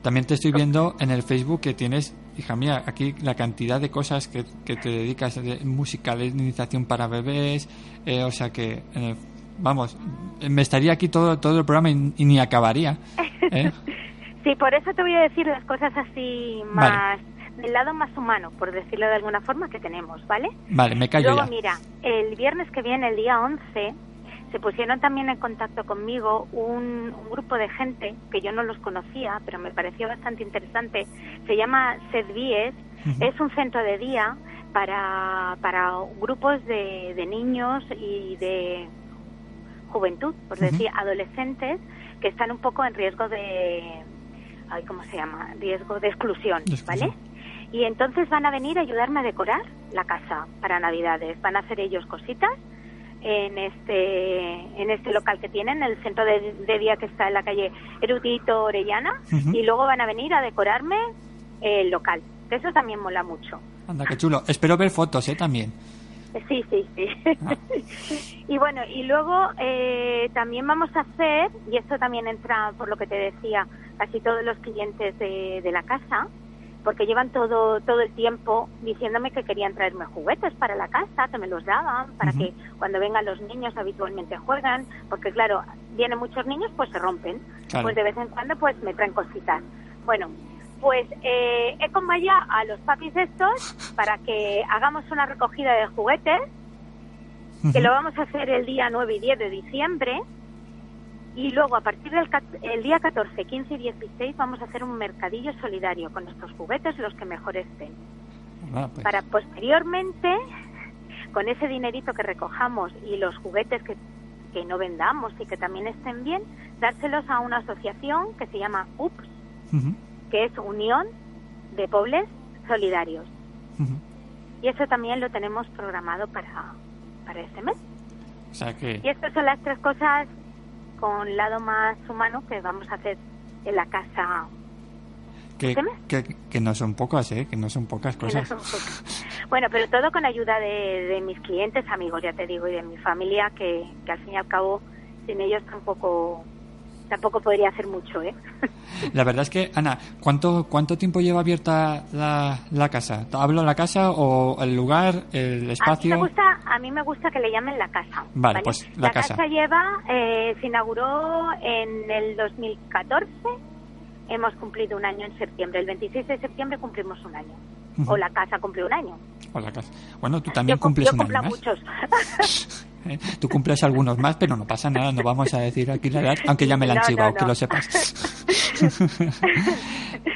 También te estoy viendo en el Facebook que tienes, hija mía, aquí la cantidad de cosas que, que te dedicas de musicalización para bebés, eh, o sea que, eh, vamos, me estaría aquí todo, todo el programa y, y ni acabaría. ¿eh? Sí, por eso te voy a decir las cosas así más del lado más humano, por decirlo de alguna forma, que tenemos, ¿vale? Vale, me callo Luego, ya. mira, el viernes que viene, el día 11, se pusieron también en contacto conmigo un, un grupo de gente que yo no los conocía, pero me pareció bastante interesante. Se llama SEDVIES, es un centro de día para, para grupos de, de niños y de juventud, por decir, adolescentes que están un poco en riesgo de, ay, ¿cómo se llama? Riesgo de exclusión, De exclusión. ¿vale? Y entonces van a venir a ayudarme a decorar la casa para Navidades. Van a hacer ellos cositas en este en este local que tienen, el centro de, de día que está en la calle Erudito Orellana, y luego van a venir a decorarme el local. Que eso también mola mucho. Anda, qué chulo. Espero ver fotos, ¿eh? También. Sí, sí, sí. Ah. y bueno, y luego eh, también vamos a hacer, y esto también entra por lo que te decía, casi todos los clientes de, de la casa, porque llevan todo todo el tiempo diciéndome que querían traerme juguetes para la casa, que me los daban, para que cuando vengan los niños habitualmente juegan, porque claro, vienen muchos niños pues se rompen, Claro. pues de vez en cuando pues me traen cositas. Bueno, pues eh, he convocado a los papis estos para que hagamos una recogida de juguetes, que lo vamos a hacer el día 9 y 10 de diciembre. Y luego, a partir del el día 14, 15 y 16, vamos a hacer un mercadillo solidario con estos juguetes, los que mejor estén. Ah, pues, Para posteriormente, con ese dinerito que recojamos y los juguetes que, que no vendamos y que también estén bien, dárselos a una asociación que se llama UPS, que es Unión de Pobles Solidarios. Y eso también lo tenemos programado para, para este mes. O sea que... Y estas son las tres cosas con lado más humano que vamos a hacer en la casa. Que, que, que no son pocas, ¿eh? Que no son pocas que no cosas. son pocas. Bueno, pero todo con ayuda de, de mis clientes, amigos, ya te digo, y de mi familia, que, que al fin y al cabo sin ellos tampoco tampoco podría hacer mucho, ¿eh? La verdad es que, Ana, ¿cuánto, cuánto tiempo lleva abierta la, la casa? ¿Hablo la casa o el lugar, el A mí, espacio? me gusta, a mí me gusta que le llamen la casa. Vale, pues, la casa. lleva, eh, se inauguró en el 2014. Hemos cumplido un año en septiembre. El 26 de septiembre cumplimos un año. O la casa cumplió un año. O la casa. Bueno, tú también yo cum- cumples yo un cumplo año a más. muchos. ¿eh? Tú cumples algunos más, pero no pasa nada, no vamos a decir aquí la edad, aunque ya me la han No, chivado, no. que lo sepas.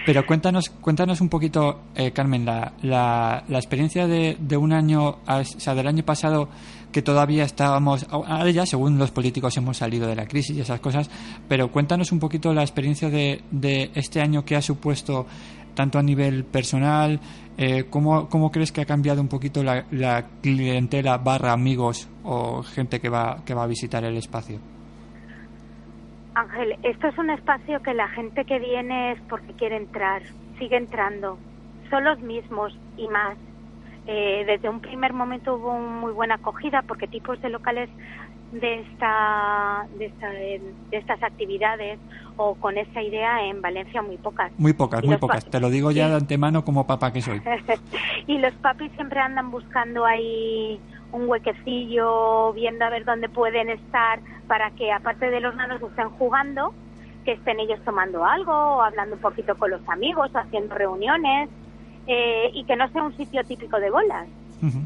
pero cuéntanos, cuéntanos un poquito, eh, Carmen, la, la, la experiencia de, de un año, o sea, del año pasado, que todavía estábamos, ahora ya según los políticos hemos salido de la crisis y esas cosas, pero cuéntanos un poquito la experiencia de, de este año que ha supuesto tanto a nivel personal, eh, ¿cómo, ¿cómo crees que ha cambiado un poquito la, la clientela barra amigos o gente que va, que va a visitar el espacio? Ángel, esto es un espacio que la gente que viene es porque quiere entrar, sigue entrando. Son los mismos y más. Eh, desde un primer momento hubo un muy buena acogida porque tipos de locales de esta, de esta de estas actividades o con esa idea en Valencia muy pocas. Muy pocas, Y muy pocas. Te lo digo ya Sí. de antemano como papá que soy. y los papis siempre andan buscando ahí un huequecillo, viendo a ver dónde pueden estar para que aparte de los nanos estén jugando, que estén ellos tomando algo, o hablando un poquito con los amigos, o haciendo reuniones, eh, y que no sea un sitio típico de bolas.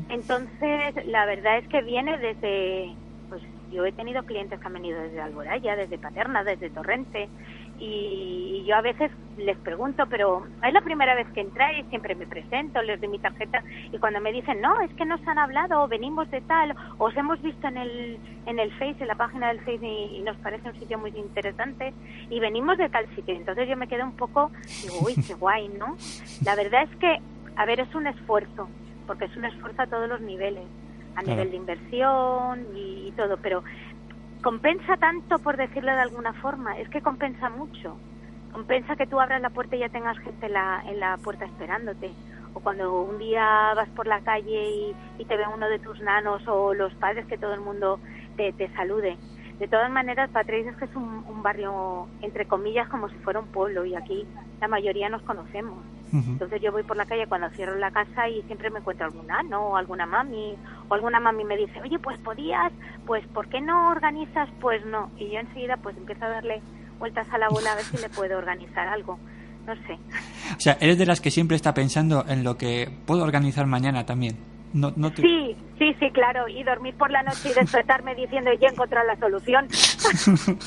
Entonces, la verdad es que viene desde, pues yo he tenido clientes que han venido desde Alboraya, desde Paterna, desde Torrente, y, y yo a veces les pregunto, pero es la primera vez que entráis, siempre me presento, les doy mi tarjeta, y cuando me dicen, no, es que nos han hablado, o venimos de tal, o os hemos visto en el, en el Face, en la página del Face, y, y nos parece un sitio muy interesante, y venimos de tal sitio, entonces yo me quedo un poco, digo, uy, qué guay, ¿no? La verdad es que, a ver, es un esfuerzo, porque es un esfuerzo a todos los niveles, a Claro. nivel de inversión y, y todo, pero compensa tanto, por decirlo de alguna forma, es que compensa mucho. Compensa que tú abras la puerta y ya tengas gente en la, en la puerta esperándote. O cuando un día vas por la calle y, te ve uno de tus nanos o los padres, que todo el mundo te, salude. De todas maneras, Patricia es que es un barrio, entre comillas, como si fuera un pueblo y aquí la mayoría nos conocemos. Entonces yo voy por la calle cuando cierro la casa y siempre me encuentro algún nano o alguna mami o alguna mami me dice, oye, pues podías, pues ¿por qué no organizas? Pues no. Y yo enseguida pues empiezo a darle vueltas a la bola a ver si le puedo organizar algo. No sé. O sea, eres de las que siempre está pensando en lo que puedo organizar mañana también. No, no te- Sí, sí, sí, claro. Y dormir por la noche y despertarme diciendo, ya he encontrado la solución.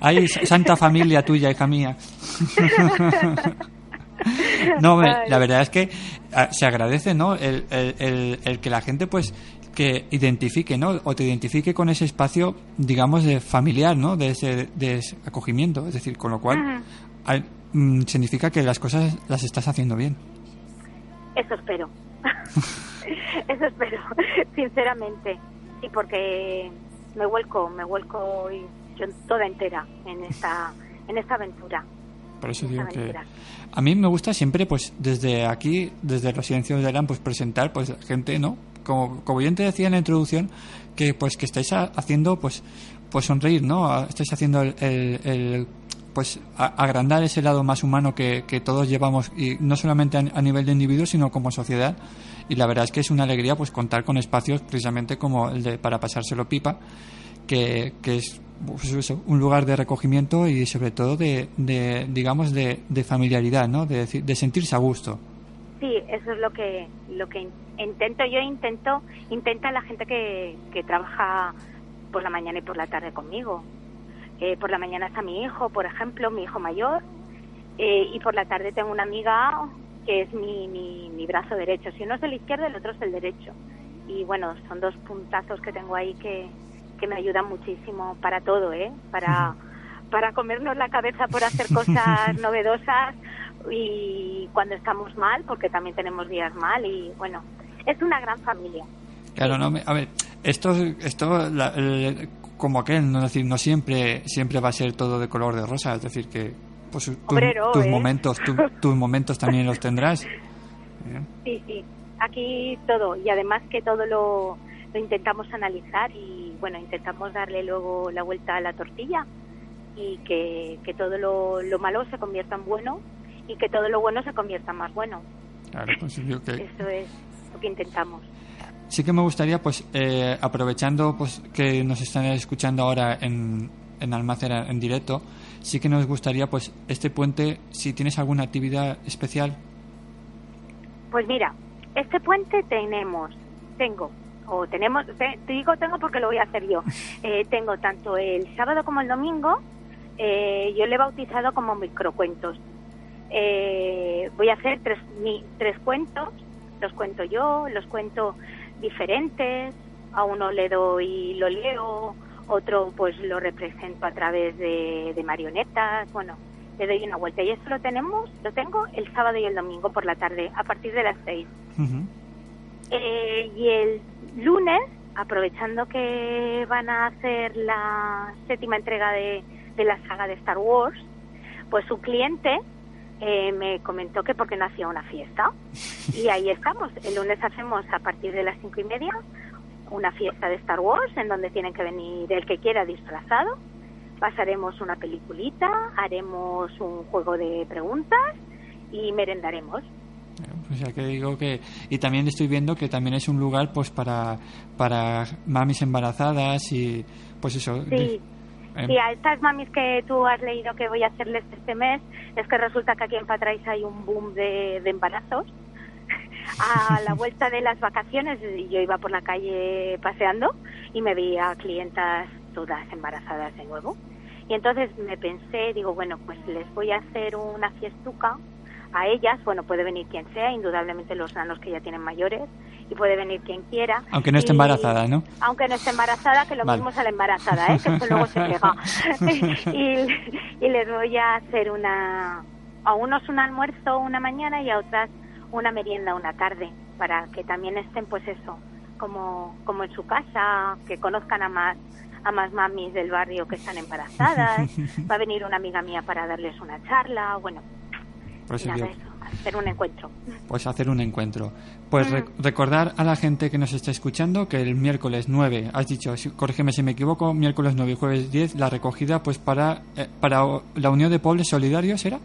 Ay, santa familia tuya, hija mía. No, la verdad es que ah, se agradece, ¿no? El, el- el- el que la gente, pues, que identifique, ¿no? O te identifique con ese espacio, digamos, de familiar, ¿no? De ese de ese acogimiento. Es decir, con lo cual, al- mm, significa que las cosas las estás haciendo bien. Eso espero. Eso espero, sinceramente. Sí, porque me vuelco, me vuelco y yo toda entera en esta, en esta aventura. Por eso digo que a mí me gusta siempre, pues, desde aquí, desde los silencios de Alan, pues, presentar, pues, gente, ¿no? Como, como bien te decía en la introducción, que, pues, que estáis ha- haciendo, pues, pues sonreír, ¿no? A- Estáis haciendo el, el- el pues a- agrandar ese lado más humano que, que todos llevamos y no solamente a, a nivel de individuo sino como sociedad y la verdad es que es una alegría pues contar con espacios precisamente como el de para pasárselo pipa que, que es pues eso, un lugar de recogimiento y sobre todo de, de digamos de, de familiaridad no de, de sentirse a gusto Sí, eso es lo que lo que in- intento yo intento intenta la gente que, que trabaja por la mañana y por la tarde conmigo. Eh, por la mañana está mi hijo, por ejemplo, mi hijo mayor, eh, y por la tarde tengo una amiga que es mi, mi, mi brazo derecho. Si uno es el izquierdo, el otro es el derecho. Y bueno, son dos puntazos que tengo ahí que, que me ayudan muchísimo para todo, ¿eh? Para, para comernos la cabeza por hacer cosas novedosas y cuando estamos mal, porque también tenemos días mal y bueno, es una gran familia. Claro, no, me- a ver, esto, esto la- el- como aquel, no es decir, no siempre, siempre va a ser todo de color de rosa, es decir, que pues, tu- Obrero, tus ¿eh? momentos, tu- tus momentos también los tendrás. Bien. Sí, sí, aquí todo y además que todo lo, lo intentamos analizar y bueno, intentamos darle luego la vuelta a la tortilla y que, que todo lo, lo malo se convierta en bueno y que todo lo bueno se convierta en más bueno. Claro, pues yo que Eso es lo que intentamos. sí que me gustaría, pues, eh, aprovechando pues que nos están escuchando ahora en, en Almácera en directo, sí que nos gustaría, pues, este puente, si tienes alguna actividad especial, Pues mira, este puente tenemos, tengo, o tenemos, te, te digo tengo porque lo voy a hacer yo. Eh, tengo tanto el sábado como el domingo, eh, yo le he bautizado como microcuentos. Eh, voy a hacer tres, mi- tres cuentos, los cuento yo, los cuento diferentes, a uno le doy, lo leo, otro pues lo represento a través de, de marionetas, bueno, le doy una vuelta. Y esto lo tenemos, lo tengo el sábado y el domingo por la tarde, a partir de las seis. Eh, y el lunes, aprovechando que van a hacer la séptima entrega de, de la saga de Star Wars, pues su cliente eh, me comentó que por qué no hacía una fiesta. Y ahí estamos. El lunes hacemos a partir de las cinco y media una fiesta de Star Wars en donde tienen que venir el que quiera disfrazado. Pasaremos una peliculita, haremos un juego de preguntas y merendaremos. O sea que digo que y también estoy viendo que también es un lugar pues para para mamis embarazadas y pues eso Sí. eh, Sí, a estas mamis que tú has leído que voy a hacerles este mes, es que resulta que aquí en Patrais hay un boom de, de embarazos. A la vuelta de las vacaciones yo iba por la calle paseando y me veía clientas todas embarazadas de nuevo. Y entonces me pensé, digo, bueno, pues les voy a hacer una fiestuca a ellas. Bueno, puede venir quien sea, indudablemente los nanos que ya tienen mayores, y puede venir quien quiera. aunque no esté embarazada no aunque no esté embarazada, que lo Vale. mismo sale embarazada, ¿eh? que eso luego se pega. y, y les voy a hacer una, a unos un almuerzo una mañana y a otras una merienda una tarde, para que también estén, pues eso, como, como en su casa, que conozcan a más a más mamis del barrio que están embarazadas. Va a venir una amiga mía para darles una charla, bueno, pues, eso, hacer un encuentro. pues hacer un encuentro. Pues re- recordar a la gente que nos está escuchando que el miércoles 9 has dicho corrígeme si me equivoco miércoles 9 y jueves 10 la recogida pues para eh, para la unión de pueblos solidarios era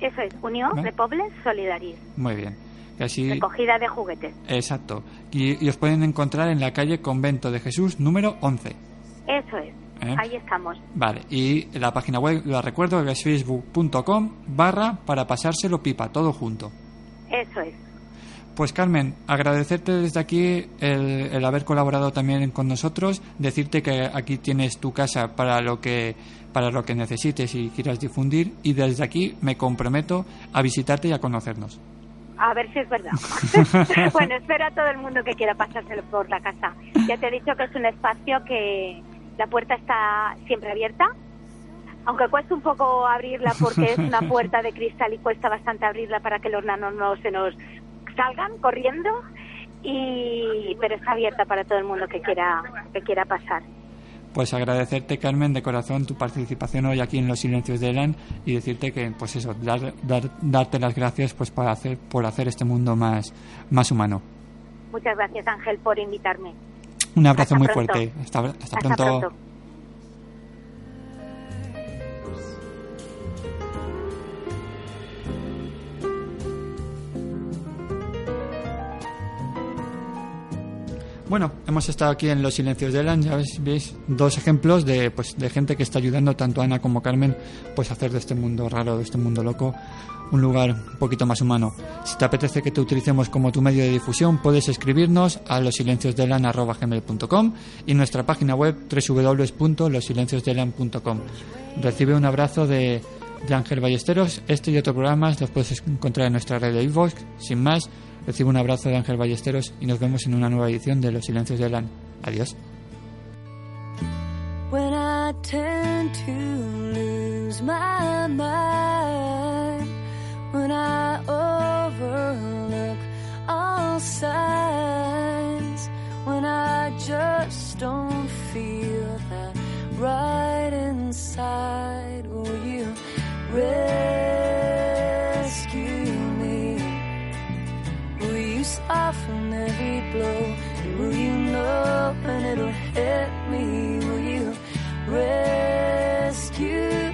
Eso es, Unión Vale. de Pobles Solidaris, muy bien. Así recogida de juguetes. exacto. Y, y os pueden encontrar en la calle Convento de Jesús número 11 Eso es, ¿Eh? ahí estamos. Vale, y la página web, la recuerdo, es facebook.com barra para pasárselo pipa, todo junto. Eso es. Pues Carmen, agradecerte desde aquí el, el haber colaborado también con nosotros, decirte que aquí tienes tu casa para lo que para lo que necesites y quieras difundir y desde aquí me comprometo a visitarte y a conocernos. A ver si es verdad. bueno, espero a todo el mundo que quiera pasárselo por la casa. Ya te he dicho que es un espacio que la puerta está siempre abierta, aunque cuesta un poco abrirla porque es una puerta de cristal y cuesta bastante abrirla para que los nanos no se nos salgan corriendo. Y pero está abierta para todo el mundo que quiera que quiera pasar. Pues agradecerte Carmen de corazón tu participación hoy aquí en Los Silencios de Elan y decirte que pues eso, dar, dar- darte las gracias pues para hacer por hacer este mundo más más humano. Muchas gracias Ángel por invitarme. Un abrazo Hasta muy pronto. fuerte. Hasta, hasta Hasta pronto. pronto. Bueno, hemos estado aquí en Los Silencios de Elan, ya veis, veis dos ejemplos de, pues, de gente que está ayudando tanto a Ana como Carmen pues, a hacer de este mundo raro, de este mundo loco, un lugar un poquito más humano. Si te apetece que te utilicemos como tu medio de difusión, puedes escribirnos a losilenciosdelan.com y nuestra página web www.losilenciosdelan.com. Recibe un abrazo de, de Ángel Ballesteros. Este y otros programas los puedes encontrar en nuestra red de iVoox. Sin más, recibe un abrazo de Ángel Ballesteros y nos vemos en una nueva edición de Los Silencios de Elan. Adiós. when I just don't feel right inside, you rescue me? Will you soften every blow? Will you know when it'll hit me? Will you rescue